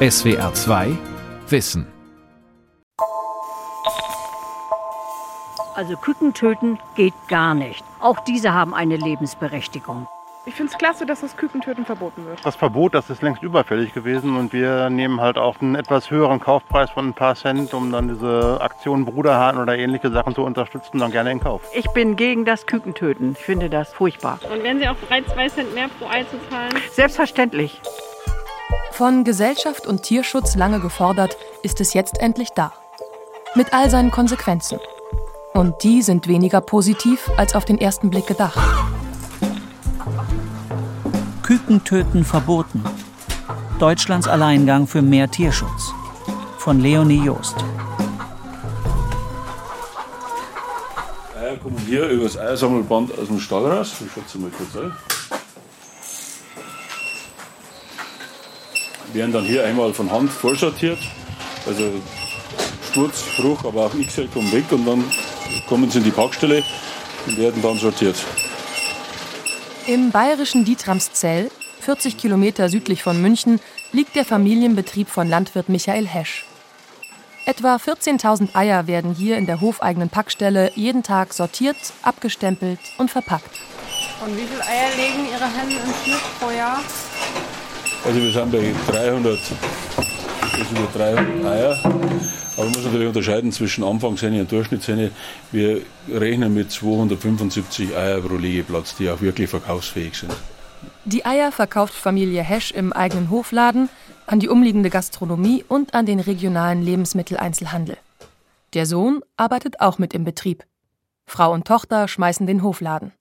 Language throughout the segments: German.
SWR 2 Wissen. Also Küken töten geht gar nicht. Auch diese haben eine Lebensberechtigung. Ich finde es klasse, dass das Kükentöten verboten wird. Das Verbot, das ist längst überfällig gewesen und wir nehmen halt auch einen etwas höheren Kaufpreis von ein paar Cent, um dann diese Aktion Bruderhahn oder ähnliche Sachen zu unterstützen, dann gerne in Kauf. Ich bin gegen das Kükentöten. Ich finde das furchtbar. Und wären Sie auch bereit, zwei Cent mehr pro Ei zu zahlen? Selbstverständlich. Von Gesellschaft und Tierschutz lange gefordert, ist es jetzt endlich da. Mit all seinen Konsequenzen. Und die sind weniger positiv als auf den ersten Blick gedacht. Kükentöten verboten. Deutschlands Alleingang für mehr Tierschutz. Von Leonie Joost. Eier kommen hier über das Eiersammelband aus dem Stall raus. Ich schätze mal kurz ein. Werden dann hier einmal von Hand vorsortiert. Also Sturz, Bruch, aber auch X-L kommen weg und dann kommen sie in die Packstelle und werden dann sortiert. Im bayerischen Dietramszell, 40 Kilometer südlich von München, liegt der Familienbetrieb von Landwirt Michael Hesch. Etwa 14.000 Eier werden hier in der hofeigenen Packstelle jeden Tag sortiert, abgestempelt und verpackt. Und wie viele Eier legen Ihre Hennen im Schnitt pro Jahr? Also wir sind bei 300, das über 300 Eier. Aber man muss natürlich unterscheiden zwischen Anfangshenne und Durchschnittshenne. Wir rechnen mit 275 Eier pro Liegeplatz, die auch wirklich verkaufsfähig sind. Die Eier verkauft Familie Hesch im eigenen Hofladen, an die umliegende Gastronomie und an den regionalen Lebensmitteleinzelhandel. Der Sohn arbeitet auch mit im Betrieb. Frau und Tochter schmeißen den Hofladen.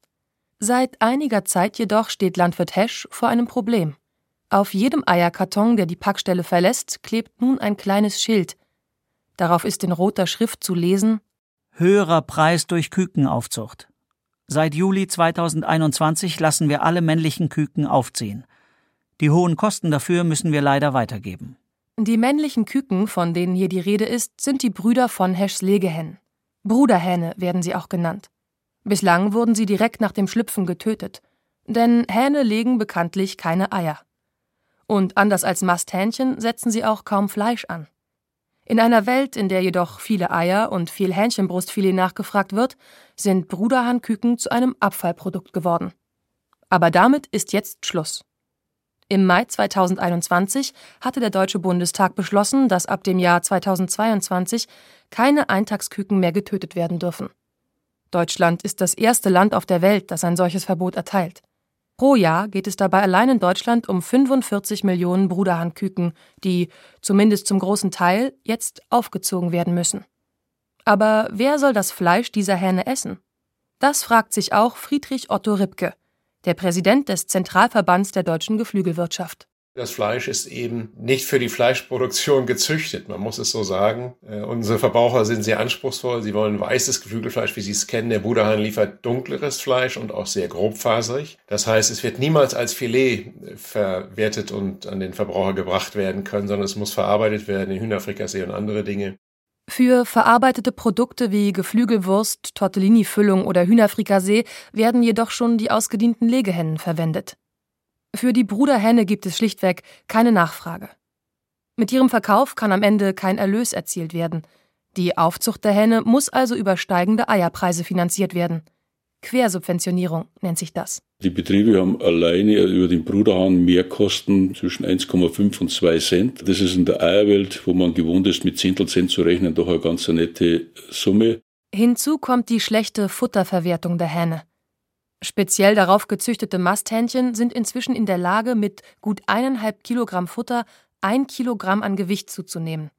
Seit einiger Zeit jedoch steht Landwirt Hesch vor einem Problem. Auf jedem Eierkarton, der die Packstelle verlässt, klebt nun ein kleines Schild. Darauf ist in roter Schrift zu lesen Höherer Preis durch Kükenaufzucht. Seit Juli 2021 lassen wir alle männlichen Küken aufziehen. Die hohen Kosten dafür müssen wir leider weitergeben. Die männlichen Küken, von denen hier die Rede ist, sind die Brüder von Heschs Legehennen. Bruderhähne werden sie auch genannt. Bislang wurden sie direkt nach dem Schlüpfen getötet. Denn Hähne legen bekanntlich keine Eier. Und anders als Masthähnchen setzen sie auch kaum Fleisch an. In einer Welt, in der jedoch viele Eier und viel Hähnchenbrustfilet nachgefragt wird, sind Bruderhahnküken zu einem Abfallprodukt geworden. Aber damit ist jetzt Schluss. Im Mai 2021 hatte der Deutsche Bundestag beschlossen, dass ab dem Jahr 2022 keine Eintagsküken mehr getötet werden dürfen. Deutschland ist das erste Land auf der Welt, das ein solches Verbot erteilt. Pro Jahr geht es dabei allein in Deutschland um 45 Millionen Bruderhahnküken, die, zumindest zum großen Teil, jetzt aufgezogen werden müssen. Aber wer soll das Fleisch dieser Hähne essen? Das fragt sich auch Friedrich Otto Ripke, der Präsident des Zentralverbands der deutschen Geflügelwirtschaft. Das Fleisch ist eben nicht für die Fleischproduktion gezüchtet, man muss es so sagen. Äh, unsere Verbraucher sind sehr anspruchsvoll. Sie wollen weißes Geflügelfleisch, wie Sie es kennen. Der Bruderhahn liefert dunkleres Fleisch und auch sehr grobfaserig. Das heißt, es wird niemals als Filet äh, verwertet und an den Verbraucher gebracht werden können, sondern es muss verarbeitet werden in Hühnerfrikassee und andere Dinge. Für verarbeitete Produkte wie Geflügelwurst, Tortellini-Füllung oder Hühnerfrikassee werden jedoch schon die ausgedienten Legehennen verwendet. Für die Bruderhenne gibt es schlichtweg keine Nachfrage. Mit ihrem Verkauf kann am Ende kein Erlös erzielt werden. Die Aufzucht der Henne muss also über steigende Eierpreise finanziert werden. Quersubventionierung nennt sich das. Die Betriebe haben alleine über den Bruderhahn Mehrkosten zwischen 1,5 und 2 Cent. Das ist in der Eierwelt, wo man gewohnt ist, mit Zehntelcent zu rechnen, doch eine ganz nette Summe. Hinzu kommt die schlechte Futterverwertung der Hähne. Speziell darauf gezüchtete Masthähnchen sind inzwischen in der Lage, mit gut eineinhalb Kilogramm Futter ein Kilogramm an Gewicht zuzunehmen.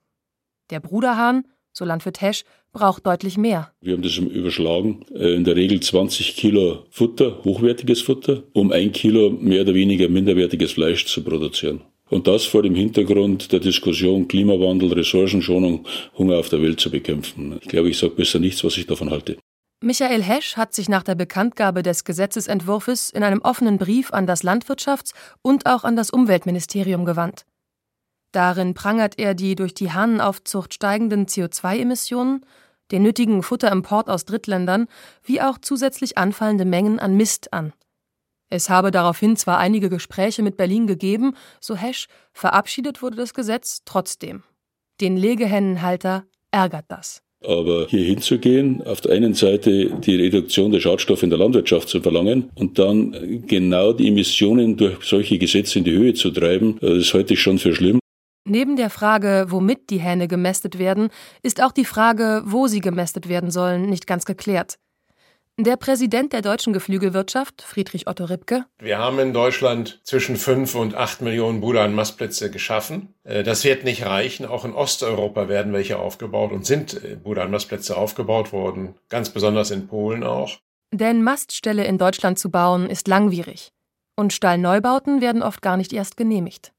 Der Bruderhahn, so Landwirt Hesch, braucht deutlich mehr. Wir haben das überschlagen. Äh, in der Regel 20 Kilo Futter, hochwertiges Futter, um ein Kilo mehr oder weniger minderwertiges Fleisch zu produzieren. Und das vor dem Hintergrund der Diskussion Klimawandel, Ressourcenschonung, Hunger auf der Welt zu bekämpfen. Ich glaube, ich sage besser nichts, was ich davon halte. Michael Hesch hat sich nach der Bekanntgabe des Gesetzesentwurfs in einem offenen Brief an das Landwirtschafts- und auch an das Umweltministerium gewandt. Darin prangert er die durch die Hahnenaufzucht steigenden CO2-Emissionen, den nötigen Futterimport aus Drittländern, wie auch zusätzlich anfallende Mengen an Mist an. Es habe daraufhin zwar einige Gespräche mit Berlin gegeben, so Hesch, verabschiedet wurde das Gesetz trotzdem. Den Legehennenhalter ärgert das. Aber hier hinzugehen, auf der einen Seite die Reduktion der Schadstoffe in der Landwirtschaft zu verlangen und dann genau die Emissionen durch solche Gesetze in die Höhe zu treiben, äh, das halte ich schon für schlimm. Neben der Frage, womit die Hähne gemästet werden, ist auch die Frage, wo sie gemästet werden sollen, nicht ganz geklärt. Der Präsident der deutschen Geflügelwirtschaft, Friedrich Otto Ripke. Wir haben in Deutschland zwischen fünf und acht Millionen Buda- und Mastplätze geschaffen. Äh, das wird nicht reichen. Auch in Osteuropa werden welche aufgebaut und sind äh, Buda- und Mastplätze aufgebaut worden. Ganz besonders in Polen auch. Denn Mastställe in Deutschland zu bauen ist langwierig. Und Stallneubauten werden oft gar nicht erst genehmigt.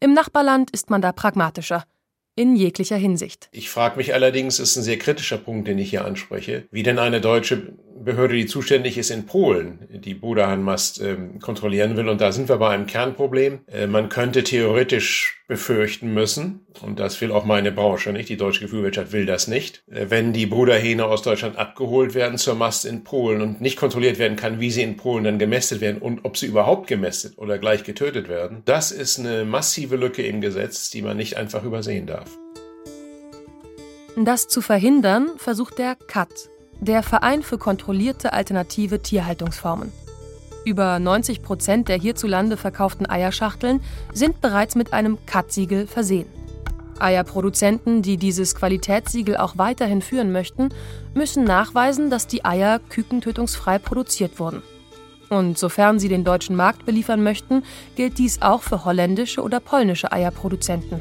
Im Nachbarland ist man da pragmatischer in jeglicher Hinsicht. Ich frage mich allerdings, ist ein sehr kritischer Punkt, den ich hier anspreche, wie denn eine deutsche Behörde, die zuständig ist in Polen, die Budahanmast ähm, kontrollieren will. Und da sind wir bei einem Kernproblem. Äh, man könnte theoretisch befürchten müssen, und das will auch meine Branche nicht, die deutsche Geflügelwirtschaft will das nicht, äh, wenn die Bruderhähne aus Deutschland abgeholt werden zur Mast in Polen und nicht kontrolliert werden kann, wie sie in Polen dann gemästet werden und ob sie überhaupt gemästet oder gleich getötet werden. Das ist eine massive Lücke im Gesetz, die man nicht einfach übersehen darf. Das zu verhindern, versucht der CAT, der Verein für kontrollierte alternative Tierhaltungsformen. Über 90 Prozent der hierzulande verkauften Eierschachteln sind bereits mit einem CAT-Siegel versehen. Eierproduzenten, die dieses Qualitätssiegel auch weiterhin führen möchten, müssen nachweisen, dass die Eier kükentötungsfrei produziert wurden. Und sofern sie den deutschen Markt beliefern möchten, gilt dies auch für holländische oder polnische Eierproduzenten.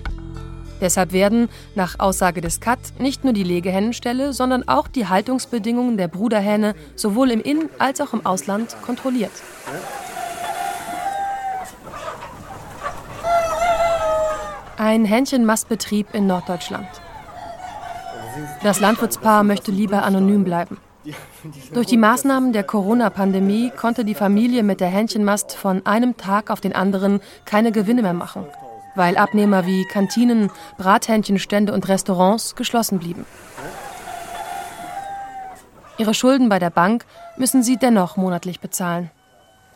Deshalb werden, nach Aussage des CAT, nicht nur die Legehennenställe, sondern auch die Haltungsbedingungen der Bruderhähne sowohl im In- als auch im Ausland kontrolliert. Ein Hähnchenmastbetrieb in Norddeutschland. Das Landwirtspaar möchte lieber anonym bleiben. Durch die Maßnahmen der Corona-Pandemie konnte die Familie mit der Hähnchenmast von einem Tag auf den anderen keine Gewinne mehr machen weil Abnehmer wie Kantinen, Brathähnchenstände und Restaurants geschlossen blieben. Ihre Schulden bei der Bank müssen sie dennoch monatlich bezahlen.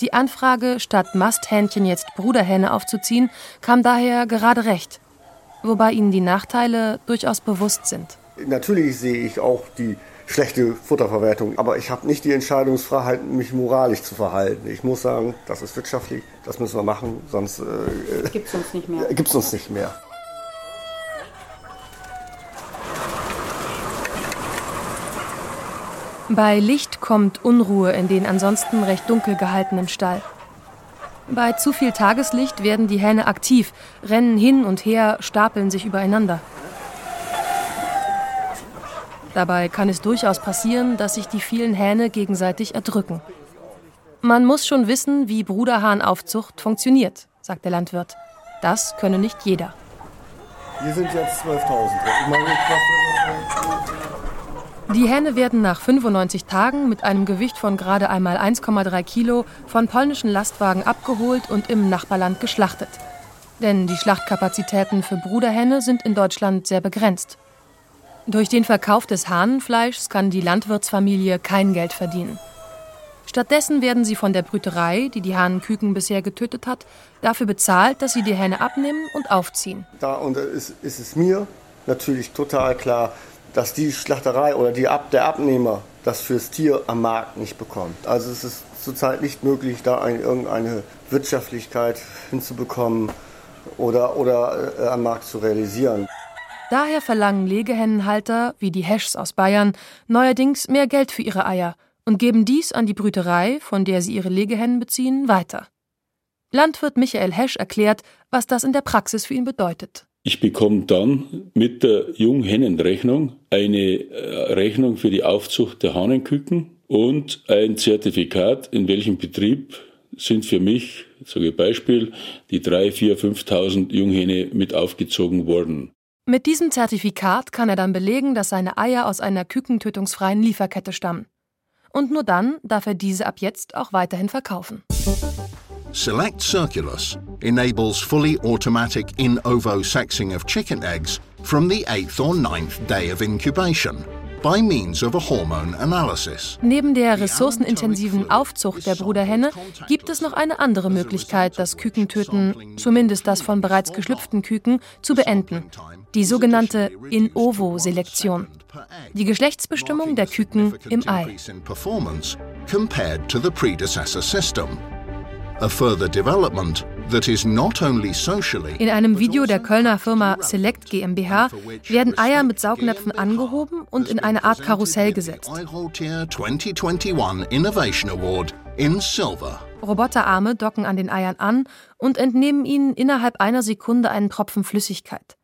Die Anfrage, statt Masthähnchen jetzt Bruderhähne aufzuziehen, kam daher gerade recht, wobei ihnen die Nachteile durchaus bewusst sind. Natürlich sehe ich auch die schlechte Futterverwertung. Aber ich habe nicht die Entscheidungsfreiheit, mich moralisch zu verhalten. Ich muss sagen, das ist wirtschaftlich, das müssen wir machen, sonst äh, gibt es uns nicht mehr. Gibt's uns nicht mehr. Bei Licht kommt Unruhe in den ansonsten recht dunkel gehaltenen Stall. Bei zu viel Tageslicht werden die Hähne aktiv, rennen hin und her, stapeln sich übereinander. Dabei kann es durchaus passieren, dass sich die vielen Hähne gegenseitig erdrücken. Man muss schon wissen, wie Bruderhahnaufzucht funktioniert, sagt der Landwirt. Das könne nicht jeder. Hier sind jetzt 12.000. Die Hähne werden nach 95 Tagen mit einem Gewicht von gerade einmal 1,3 Kilo von polnischen Lastwagen abgeholt und im Nachbarland geschlachtet. Denn die Schlachtkapazitäten für Bruderhähne sind in Deutschland sehr begrenzt. Durch den Verkauf des Hahnenfleischs kann die Landwirtsfamilie kein Geld verdienen. Stattdessen werden sie von der Brüterei, die die Hahnenküken bisher getötet hat, dafür bezahlt, dass sie die Hähne abnehmen und aufziehen. Da und ist, ist es mir natürlich total klar, dass die Schlachterei oder die Ab, der Abnehmer das fürs Tier am Markt nicht bekommt. Also es ist zurzeit nicht möglich, da ein, irgendeine Wirtschaftlichkeit hinzubekommen oder, oder äh, am Markt zu realisieren. Daher verlangen Legehennenhalter, wie die Heschs aus Bayern, neuerdings mehr Geld für ihre Eier und geben dies an die Brüterei, von der sie ihre Legehennen beziehen, weiter. Landwirt Michael Hesch erklärt, was das in der Praxis für ihn bedeutet. Ich bekomme dann mit der Junghennenrechnung eine äh, Rechnung für die Aufzucht der Hahnenküken und ein Zertifikat, in welchem Betrieb sind für mich, sage ich Beispiel, die 3, 4, 5.000 Junghähne mit aufgezogen worden. Mit diesem Zertifikat kann er dann belegen, dass seine Eier aus einer kükentötungsfreien Lieferkette stammen. Und nur dann darf er diese ab jetzt auch weiterhin verkaufen. Select Circulus enables fully automatic in ovo sexing of chicken eggs from the eighth or ninth day of incubation by means of a hormone analysis. Neben der ressourcenintensiven Aufzucht der Bruderhenne gibt es noch eine andere Möglichkeit, das Kükentöten, zumindest das von bereits geschlüpften Küken, zu beenden. Die sogenannte In-ovo-Selektion. Die Geschlechtsbestimmung der Küken im Ei. A further development in einem Video der Kölner Firma Select GmbH werden Eier mit Saugnäpfen angehoben und in eine Art Karussell gesetzt. Roboterarme docken an den Eiern an und entnehmen ihnen innerhalb einer Sekunde einen Tropfen Flüssigkeit.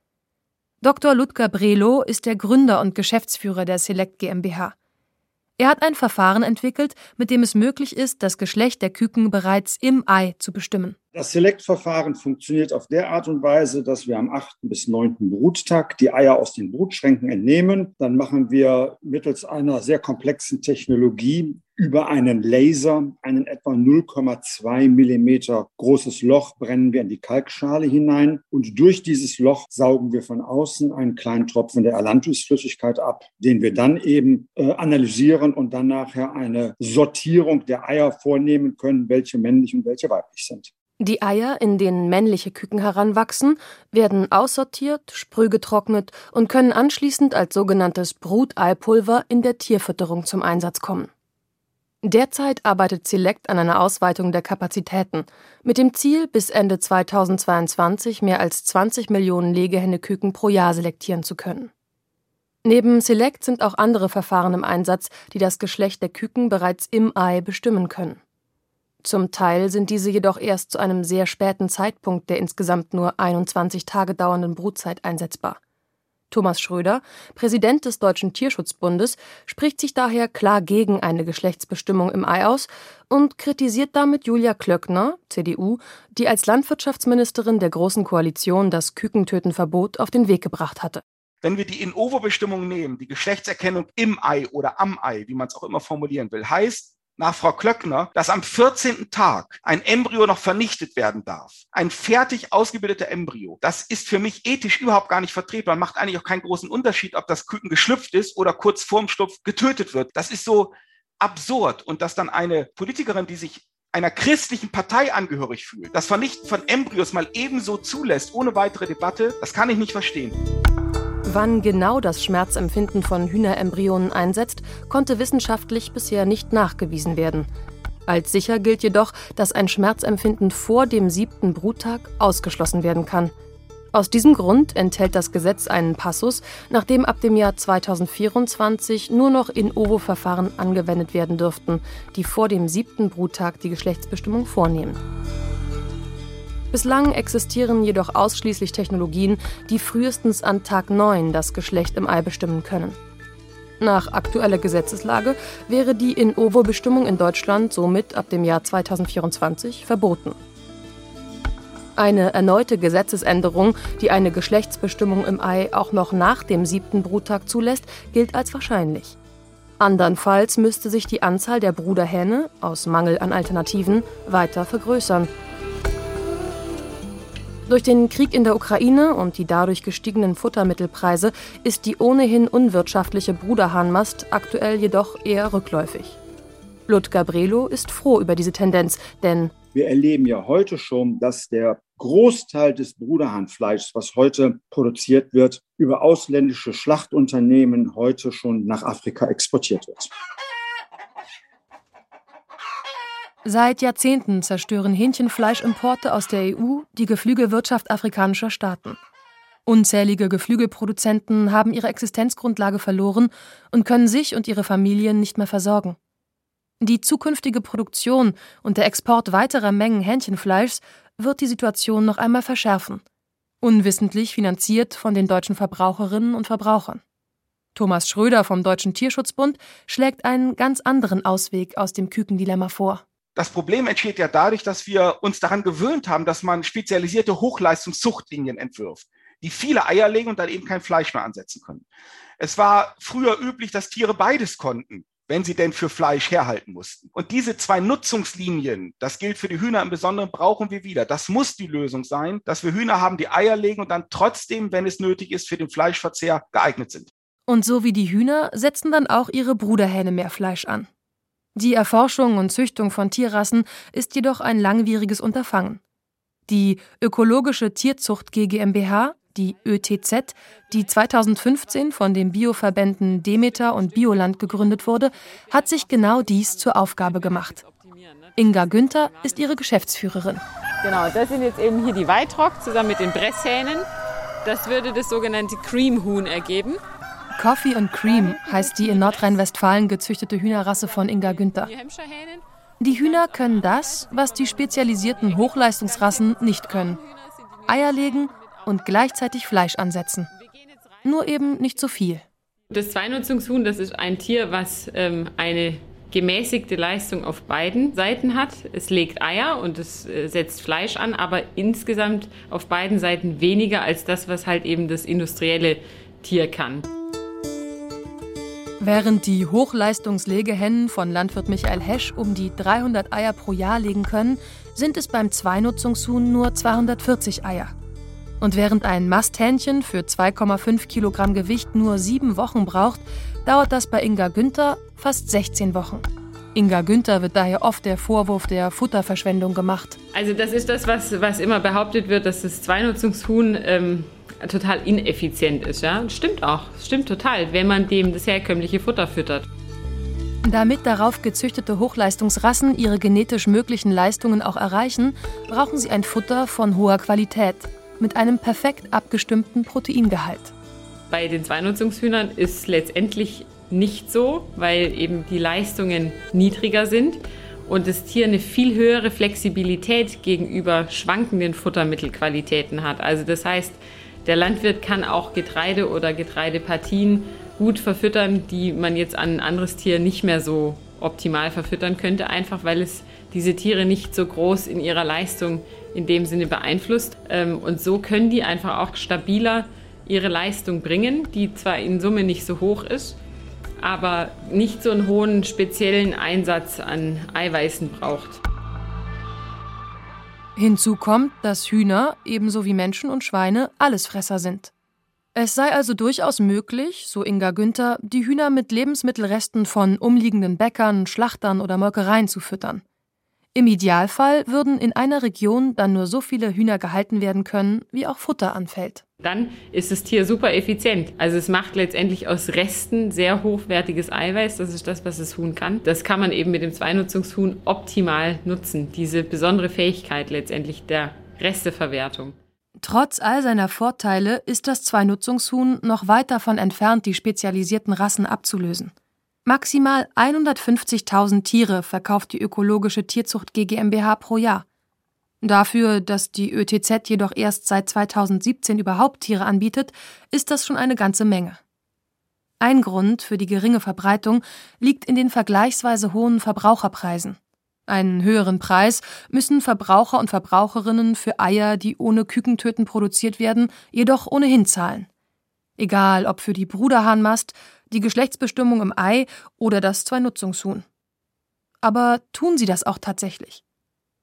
Dr. Ludger Brelo ist der Gründer und Geschäftsführer der Select GmbH. Er hat ein Verfahren entwickelt, mit dem es möglich ist, das Geschlecht der Küken bereits im Ei zu bestimmen. Das Select-Verfahren funktioniert auf der Art und Weise, dass wir am 8. bis 9. Bruttag die Eier aus den Brutschränken entnehmen. Dann machen wir mittels einer sehr komplexen Technologie über einen Laser einen etwa 0,2 Millimeter großes Loch brennen wir in die Kalkschale hinein und durch dieses Loch saugen wir von außen einen kleinen Tropfen der Alanthusflüssigkeit ab, den wir dann eben äh, analysieren und dann nachher eine Sortierung der Eier vornehmen können, welche männlich und welche weiblich sind. Die Eier, in denen männliche Küken heranwachsen, werden aussortiert, sprühgetrocknet und können anschließend als sogenanntes Bruteipulver in der Tierfütterung zum Einsatz kommen. Derzeit arbeitet Select an einer Ausweitung der Kapazitäten, mit dem Ziel, bis Ende 2022 mehr als 20 Millionen Legehenneküken pro Jahr selektieren zu können. Neben Select sind auch andere Verfahren im Einsatz, die das Geschlecht der Küken bereits im Ei bestimmen können. Zum Teil sind diese jedoch erst zu einem sehr späten Zeitpunkt der insgesamt nur 21 Tage dauernden Brutzeit einsetzbar. Thomas Schröder, Präsident des Deutschen Tierschutzbundes, spricht sich daher klar gegen eine Geschlechtsbestimmung im Ei aus und kritisiert damit Julia Klöckner, CDU, die als Landwirtschaftsministerin der Großen Koalition das Kükentötenverbot auf den Weg gebracht hatte. Wenn wir die In-ovo-Bestimmung nehmen, die Geschlechtserkennung im Ei oder am Ei, wie man es auch immer formulieren will, heißt, nach Frau Klöckner, dass am 14. Tag ein Embryo noch vernichtet werden darf. Ein fertig ausgebildeter Embryo. Das ist für mich ethisch überhaupt gar nicht vertretbar. Macht eigentlich auch keinen großen Unterschied, ob das Küken geschlüpft ist oder kurz vorm Schlupf getötet wird. Das ist so absurd. Und dass dann eine Politikerin, die sich einer christlichen Partei angehörig fühlt, das Vernichten von Embryos mal ebenso zulässt, ohne weitere Debatte, das kann ich nicht verstehen. Wann genau das Schmerzempfinden von Hühnerembryonen einsetzt, konnte wissenschaftlich bisher nicht nachgewiesen werden. Als sicher gilt jedoch, dass ein Schmerzempfinden vor dem siebten Bruttag ausgeschlossen werden kann. Aus diesem Grund enthält das Gesetz einen Passus, nach dem ab dem Jahr 2024 nur noch in Ovo-Verfahren angewendet werden dürften, die vor dem siebten Bruttag die Geschlechtsbestimmung vornehmen. Bislang existieren jedoch ausschließlich Technologien, die frühestens an Tag 9 das Geschlecht im Ei bestimmen können. Nach aktueller Gesetzeslage wäre die In-ovo-Bestimmung in Deutschland somit ab dem Jahr 2024 verboten. Eine erneute Gesetzesänderung, die eine Geschlechtsbestimmung im Ei auch noch nach dem siebten Bruttag zulässt, gilt als wahrscheinlich. Andernfalls müsste sich die Anzahl der Bruderhähne aus Mangel an Alternativen weiter vergrößern durch den Krieg in der Ukraine und die dadurch gestiegenen Futtermittelpreise ist die ohnehin unwirtschaftliche Bruderhahnmast aktuell jedoch eher rückläufig. Ludger Brelo ist froh über diese Tendenz, denn wir erleben ja heute schon, dass der Großteil des Bruderhahnfleischs, was heute produziert wird, über ausländische Schlachtunternehmen heute schon nach Afrika exportiert wird. Seit Jahrzehnten zerstören Hähnchenfleischimporte aus der EU die Geflügelwirtschaft afrikanischer Staaten. Unzählige Geflügelproduzenten haben ihre Existenzgrundlage verloren und können sich und ihre Familien nicht mehr versorgen. Die zukünftige Produktion und der Export weiterer Mengen Hähnchenfleischs wird die Situation noch einmal verschärfen, unwissentlich finanziert von den deutschen Verbraucherinnen und Verbrauchern. Thomas Schröder vom Deutschen Tierschutzbund schlägt einen ganz anderen Ausweg aus dem Kükendilemma vor. Das Problem entsteht ja dadurch, dass wir uns daran gewöhnt haben, dass man spezialisierte Hochleistungszuchtlinien entwirft, die viele Eier legen und dann eben kein Fleisch mehr ansetzen können. Es war früher üblich, dass Tiere beides konnten, wenn sie denn für Fleisch herhalten mussten. Und diese zwei Nutzungslinien, das gilt für die Hühner im Besonderen, brauchen wir wieder. Das muss die Lösung sein, dass wir Hühner haben, die Eier legen und dann trotzdem, wenn es nötig ist, für den Fleischverzehr geeignet sind. Und so wie die Hühner setzen dann auch ihre Bruderhähne mehr Fleisch an. Die Erforschung und Züchtung von Tierrassen ist jedoch ein langwieriges Unterfangen. Die Ökologische Tierzucht GmbH, die ÖTZ, die 2015 von den Bioverbänden Demeter und Bioland gegründet wurde, hat sich genau dies zur Aufgabe gemacht. Inga Günther ist ihre Geschäftsführerin. Genau, das sind jetzt eben hier die Weitrock zusammen mit den Bresshähnen. Das würde das sogenannte Cream-Huhn ergeben. Coffee and Cream heißt die in Nordrhein-Westfalen gezüchtete Hühnerrasse von Inga Günther. Die Hühner können das, was die spezialisierten Hochleistungsrassen nicht können. Eier legen und gleichzeitig Fleisch ansetzen. Nur eben nicht so viel. Das Zweinutzungshuhn, das ist ein Tier, was ähm, eine gemäßigte Leistung auf beiden Seiten hat. Es legt Eier und es äh, setzt Fleisch an, aber insgesamt auf beiden Seiten weniger als das, was halt eben das industrielle Tier kann. Während die Hochleistungslegehennen von Landwirt Michael Hesch um die 300 Eier pro Jahr legen können, sind es beim Zweinutzungshuhn nur 240 Eier. Und während ein Masthähnchen für 2,5 Kilogramm Gewicht nur sieben Wochen braucht, dauert das bei Inga Günther fast 16 Wochen. Inga Günther wird daher oft der Vorwurf der Futterverschwendung gemacht. Also das ist das, was, was immer behauptet wird, dass das Zweinutzungshuhn ähm, total ineffizient ist. Ja? Stimmt auch, stimmt total, wenn man dem das herkömmliche Futter füttert. Damit darauf gezüchtete Hochleistungsrassen ihre genetisch möglichen Leistungen auch erreichen, brauchen sie ein Futter von hoher Qualität mit einem perfekt abgestimmten Proteingehalt. Bei den Zweinutzungshühnern ist es letztendlich nicht so, weil eben die Leistungen niedriger sind und das Tier eine viel höhere Flexibilität gegenüber schwankenden Futtermittelqualitäten hat. Also das heißt, der Landwirt kann auch Getreide oder Getreidepartien gut verfüttern, die man jetzt an ein anderes Tier nicht mehr so optimal verfüttern könnte, einfach weil es diese Tiere nicht so groß in ihrer Leistung in dem Sinne beeinflusst. Ähm, und so können die einfach auch stabiler ihre Leistung bringen, die zwar in Summe nicht so hoch ist, aber nicht so einen hohen speziellen Einsatz an Eiweißen braucht. Hinzu kommt, dass Hühner, ebenso wie Menschen und Schweine, Allesfresser sind. Es sei also durchaus möglich, so Inga Günther, die Hühner mit Lebensmittelresten von umliegenden Bäckern, Schlachtern oder Molkereien zu füttern. Im Idealfall würden in einer Region dann nur so viele Hühner gehalten werden können, wie auch Futter anfällt. Dann ist das Tier super effizient. Also es macht letztendlich aus Resten sehr hochwertiges Eiweiß. Das ist das, was das Huhn kann. Das kann man eben mit dem Zweinutzungshuhn optimal nutzen. Diese besondere Fähigkeit letztendlich der Resteverwertung. Trotz all seiner Vorteile ist das Zweinutzungshuhn noch weit davon entfernt, die spezialisierten Rassen abzulösen. Maximal 150.000 Tiere verkauft die ökologische Tierzucht GmbH pro Jahr. Dafür, dass die ÖTZ jedoch erst seit 2017 überhaupt Tiere anbietet, ist das schon eine ganze Menge. Ein Grund für die geringe Verbreitung liegt in den vergleichsweise hohen Verbraucherpreisen. Einen höheren Preis müssen Verbraucher und Verbraucherinnen für Eier, die ohne Kükentöten produziert werden, jedoch ohnehin zahlen. Egal ob für die Bruderhahnmast, die Geschlechtsbestimmung im Ei oder das Zweinutzungshuhn. Aber tun sie das auch tatsächlich?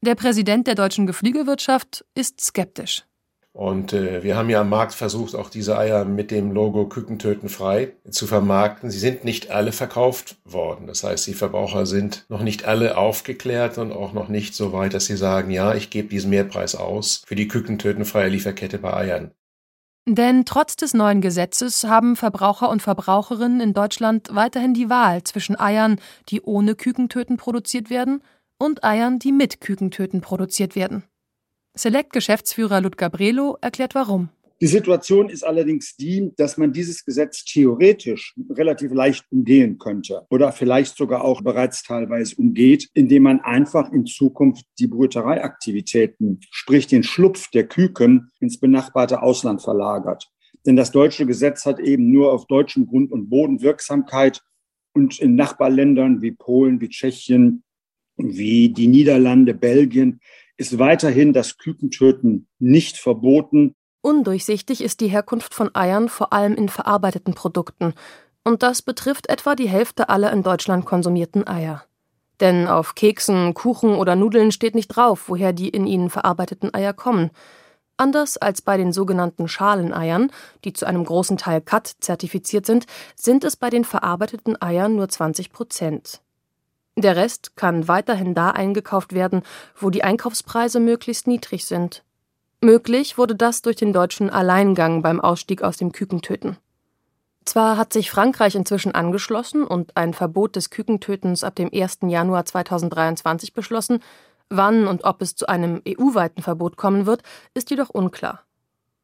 Der Präsident der deutschen Geflügelwirtschaft ist skeptisch. Und äh, wir haben ja am Markt versucht, auch diese Eier mit dem Logo Kükentöten frei zu vermarkten. Sie sind nicht alle verkauft worden. Das heißt, die Verbraucher sind noch nicht alle aufgeklärt und auch noch nicht so weit, dass sie sagen, ja, ich gebe diesen Mehrpreis aus für die Kükentötenfreie Lieferkette bei Eiern. Denn trotz des neuen Gesetzes haben Verbraucher und Verbraucherinnen in Deutschland weiterhin die Wahl zwischen Eiern, die ohne Kükentöten produziert werden, und Eiern, die mit Kükentöten produziert werden. Select-Geschäftsführer Ludger Brelo erklärt warum. Die Situation ist allerdings die, dass man dieses Gesetz theoretisch relativ leicht umgehen könnte oder vielleicht sogar auch bereits teilweise umgeht, indem man einfach in Zukunft die Brütereiaktivitäten, sprich den Schlupf der Küken, ins benachbarte Ausland verlagert. Denn das deutsche Gesetz hat eben nur auf deutschem Grund und Boden Wirksamkeit und in Nachbarländern wie Polen, wie Tschechien, wie die Niederlande, Belgien ist weiterhin das Kükentöten nicht verboten. Undurchsichtig ist die Herkunft von Eiern vor allem in verarbeiteten Produkten. Und das betrifft etwa die Hälfte aller in Deutschland konsumierten Eier. Denn auf Keksen, Kuchen oder Nudeln steht nicht drauf, woher die in ihnen verarbeiteten Eier kommen. Anders als bei den sogenannten Schaleneiern, die zu einem großen Teil CAT zertifiziert sind, sind es bei den verarbeiteten Eiern nur 20 Prozent. Der Rest kann weiterhin da eingekauft werden, wo die Einkaufspreise möglichst niedrig sind. Möglich wurde das durch den deutschen Alleingang beim Ausstieg aus dem Kükentöten. Zwar hat sich Frankreich inzwischen angeschlossen und ein Verbot des Kükentötens ab dem 1. Januar 2023 beschlossen, Wann und ob es zu einem EU-weiten Verbot kommen wird, ist jedoch unklar.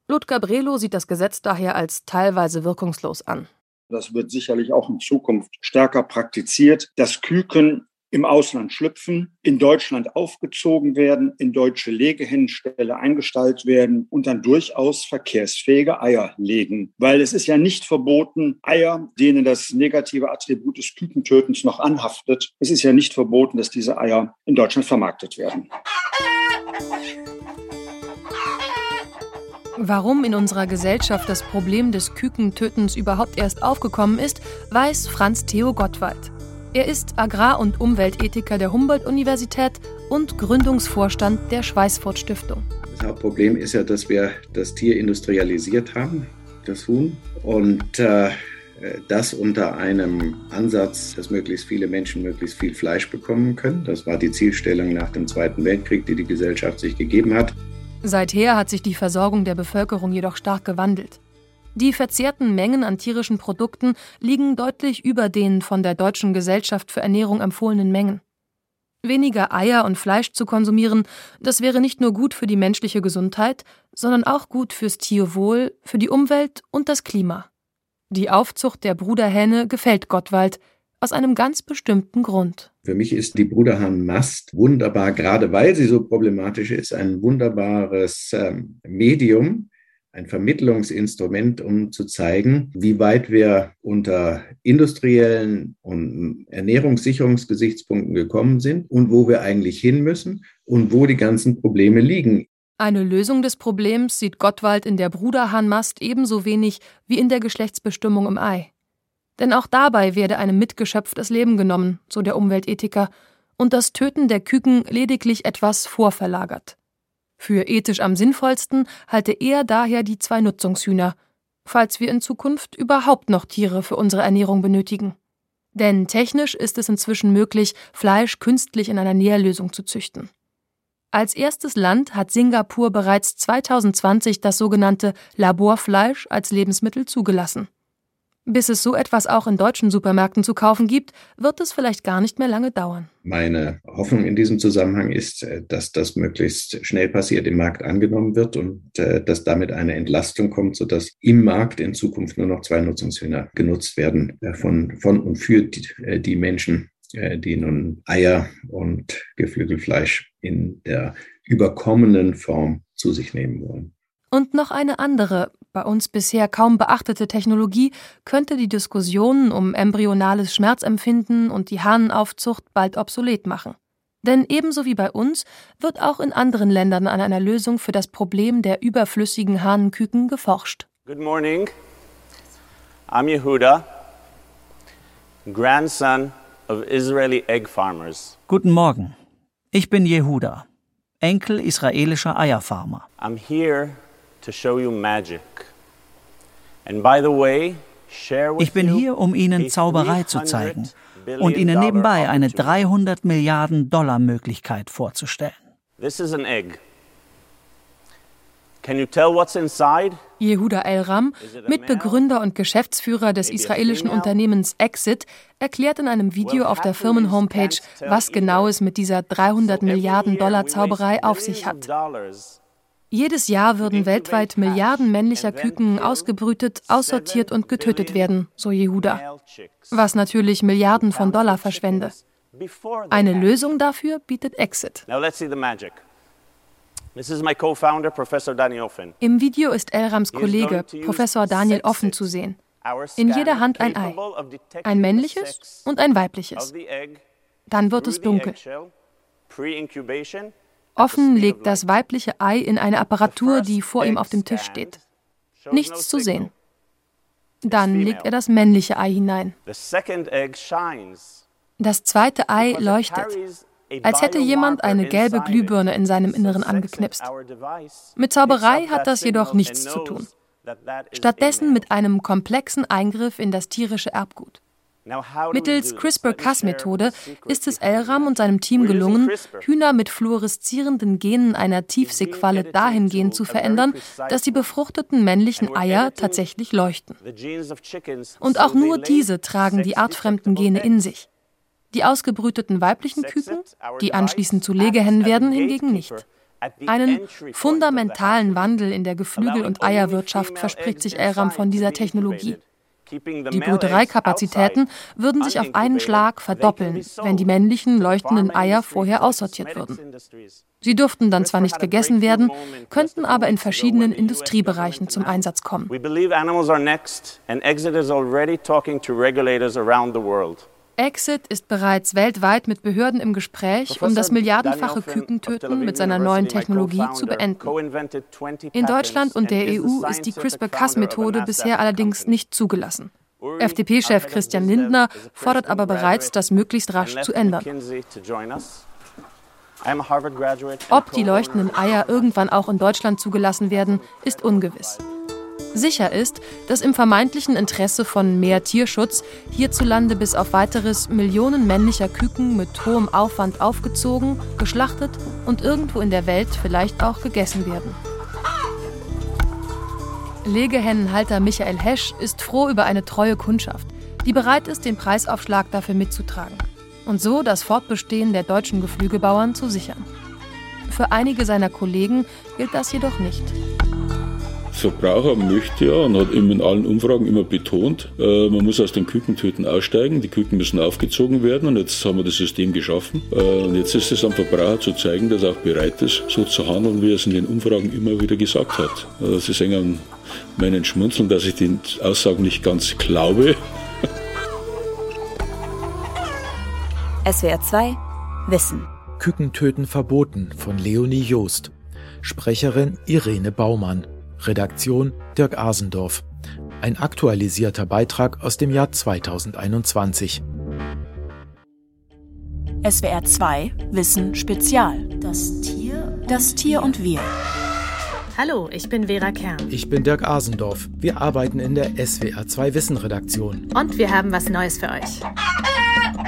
Ludger Brelo sieht das Gesetz daher als teilweise wirkungslos an. Das wird sicherlich auch in Zukunft stärker praktiziert. Das Küken im Ausland schlüpfen, in Deutschland aufgezogen werden, in deutsche Legehennenställe eingestallt werden und dann durchaus verkehrsfähige Eier legen. Weil es ist ja nicht verboten, Eier, denen das negative Attribut des Kükentötens noch anhaftet, es ist ja nicht verboten, dass diese Eier in Deutschland vermarktet werden. Warum in unserer Gesellschaft das Problem des Kükentötens überhaupt erst aufgekommen ist, weiß Franz Theo Gottwald. Er ist Agrar- und Umweltethiker der Humboldt-Universität und Gründungsvorstand der Schweißfurt Stiftung. Das Hauptproblem ist ja, dass wir das Tier industrialisiert haben, das Huhn, und äh, das unter einem Ansatz, dass möglichst viele Menschen möglichst viel Fleisch bekommen können. Das war die Zielstellung nach dem Zweiten Weltkrieg, die die Gesellschaft sich gegeben hat. Seither hat sich die Versorgung der Bevölkerung jedoch stark gewandelt. Die verzehrten Mengen an tierischen Produkten liegen deutlich über den von der Deutschen Gesellschaft für Ernährung empfohlenen Mengen. Weniger Eier und Fleisch zu konsumieren, das wäre nicht nur gut für die menschliche Gesundheit, sondern auch gut fürs Tierwohl, für die Umwelt und das Klima. Die Aufzucht der Bruderhähne gefällt Gottwald aus einem ganz bestimmten Grund. Für mich ist die Bruderhahnmast wunderbar, gerade weil sie so problematisch ist, ein wunderbares ähm, Medium, ein Vermittlungsinstrument, um zu zeigen, wie weit wir unter industriellen und Ernährungssicherungsgesichtspunkten gekommen sind und wo wir eigentlich hin müssen und wo die ganzen Probleme liegen. Eine Lösung des Problems sieht Gottwald in der Bruderhahnmast ebenso wenig wie in der Geschlechtsbestimmung im Ei. Denn auch dabei werde einem Mitgeschöpf das Leben genommen, so der Umweltethiker, und das Töten der Küken lediglich etwas vorverlagert. Für ethisch am sinnvollsten halte er daher die zwei Nutzungshühner, falls wir in Zukunft überhaupt noch Tiere für unsere Ernährung benötigen. Denn technisch ist es inzwischen möglich, Fleisch künstlich in einer Nährlösung zu züchten. Als erstes Land hat Singapur bereits 2020 das sogenannte Laborfleisch als Lebensmittel zugelassen. Bis es so etwas auch in deutschen Supermärkten zu kaufen gibt, wird es vielleicht gar nicht mehr lange dauern. Meine Hoffnung in diesem Zusammenhang ist, äh, dass das möglichst schnell passiert, im Markt angenommen wird und äh, dass damit eine Entlastung kommt, sodass im Markt in Zukunft nur noch zwei Nutzungshühner genutzt werden äh, von, von und für die, die Menschen, die nun Eier und Geflügelfleisch in der überkommenen Form zu sich nehmen wollen. Und noch eine andere, bei uns bisher kaum beachtete Technologie könnte die Diskussionen um embryonales Schmerzempfinden und die Hahnenaufzucht bald obsolet machen. Denn ebenso wie bei uns wird auch in anderen Ländern an einer Lösung für das Problem der überflüssigen Hahnenküken geforscht. Good morning. I'm Yehuda, grandson of Israeli egg farmers. Guten Morgen. Ich bin Yehuda, Enkel israelischer Eierfarmer. I'm here to show you magic. And by the way, ich bin hier, um Ihnen Zauberei zu zeigen und Ihnen nebenbei eine 300 Milliarden Dollar Möglichkeit vorzustellen. This is an egg. Can you tell what's inside? Yehuda Elram, Mitbegründer und Geschäftsführer des israelischen Unternehmens Exit, erklärt in einem Video auf der Firmenhomepage, was genau es mit dieser 300 Milliarden Dollar Zauberei auf sich hat. Jedes Jahr würden weltweit Milliarden männlicher Küken ausgebrütet, aussortiert und getötet werden, so Jehuda. Was natürlich Milliarden von Dollar verschwende. Eine Lösung dafür bietet Exit. Im Video ist Elrams Kollege, Professor Daniel Offen, zu sehen. In jeder Hand ein Ei. Ein männliches und ein weibliches. Dann wird es dunkel. Offen legt das weibliche Ei in eine Apparatur, die vor ihm auf dem Tisch steht. Nichts zu sehen. Dann legt er das männliche Ei hinein. Das zweite Ei leuchtet. als hätte jemand eine gelbe Glühbirne in seinem Inneren angeknipst. Mit Zauberei hat das jedoch nichts zu tun. Stattdessen mit einem komplexen Eingriff in das tierische Erbgut. Mittels CRISPR-Cas-Methode ist es Elram und seinem Team gelungen, Hühner mit fluoreszierenden Genen einer Tiefseequalle dahingehend zu verändern, dass die befruchteten männlichen Eier tatsächlich leuchten. Und auch nur diese tragen die artfremden Gene in sich. Die ausgebrüteten weiblichen Küken, die anschließend zu Legehennen werden, hingegen nicht. Einen fundamentalen Wandel in der Geflügel- und Eierwirtschaft verspricht sich Elram von dieser Technologie. Die Brütereikapazitäten würden sich auf einen Schlag verdoppeln, wenn die männlichen leuchtenden Eier vorher aussortiert würden. Sie dürften dann zwar nicht gegessen werden, könnten aber in verschiedenen Industriebereichen zum Einsatz kommen. Exit ist bereits weltweit mit Behörden im Gespräch, um das milliardenfache Kükentöten mit seiner neuen Technologie zu beenden. In Deutschland und der EU ist die CRISPR-Cas-Methode bisher allerdings nicht zugelassen. FDP-Chef Christian Lindner fordert aber bereits, das möglichst rasch zu ändern. Ob die leuchtenden Eier irgendwann auch in Deutschland zugelassen werden, ist ungewiss. Sicher ist, dass im vermeintlichen Interesse von mehr Tierschutz hierzulande bis auf weiteres Millionen männlicher Küken mit hohem Aufwand aufgezogen, geschlachtet und irgendwo in der Welt vielleicht auch gegessen werden. Legehennenhalter Michael Hesch ist froh über eine treue Kundschaft, die bereit ist, den Preisaufschlag dafür mitzutragen und so das Fortbestehen der deutschen Geflügelbauern zu sichern. Für einige seiner Kollegen gilt das jedoch nicht. Verbraucher möchte ja und hat in allen Umfragen immer betont, äh, man muss aus den Kükentöten aussteigen, die Küken müssen aufgezogen werden und jetzt haben wir das System geschaffen. Äh, und jetzt ist es am Verbraucher zu zeigen, dass er auch bereit ist, so zu handeln, wie er es in den Umfragen immer wieder gesagt hat. Also Sie sehen an meinen Schmunzeln, dass ich den Aussagen nicht ganz glaube. SWR 2 Wissen. Kükentöten verboten von Leonie Joost. Sprecherin Irene Baumann. Redaktion Dirk Asendorf. Ein aktualisierter Beitrag aus dem Jahr 2021. SWR 2 Wissen Spezial. Das Tier. Das Tier und wir. Hallo, ich bin Vera Kern. Ich bin Dirk Asendorf. Wir arbeiten in der SWR 2 Wissen Redaktion. Und wir haben was Neues für euch.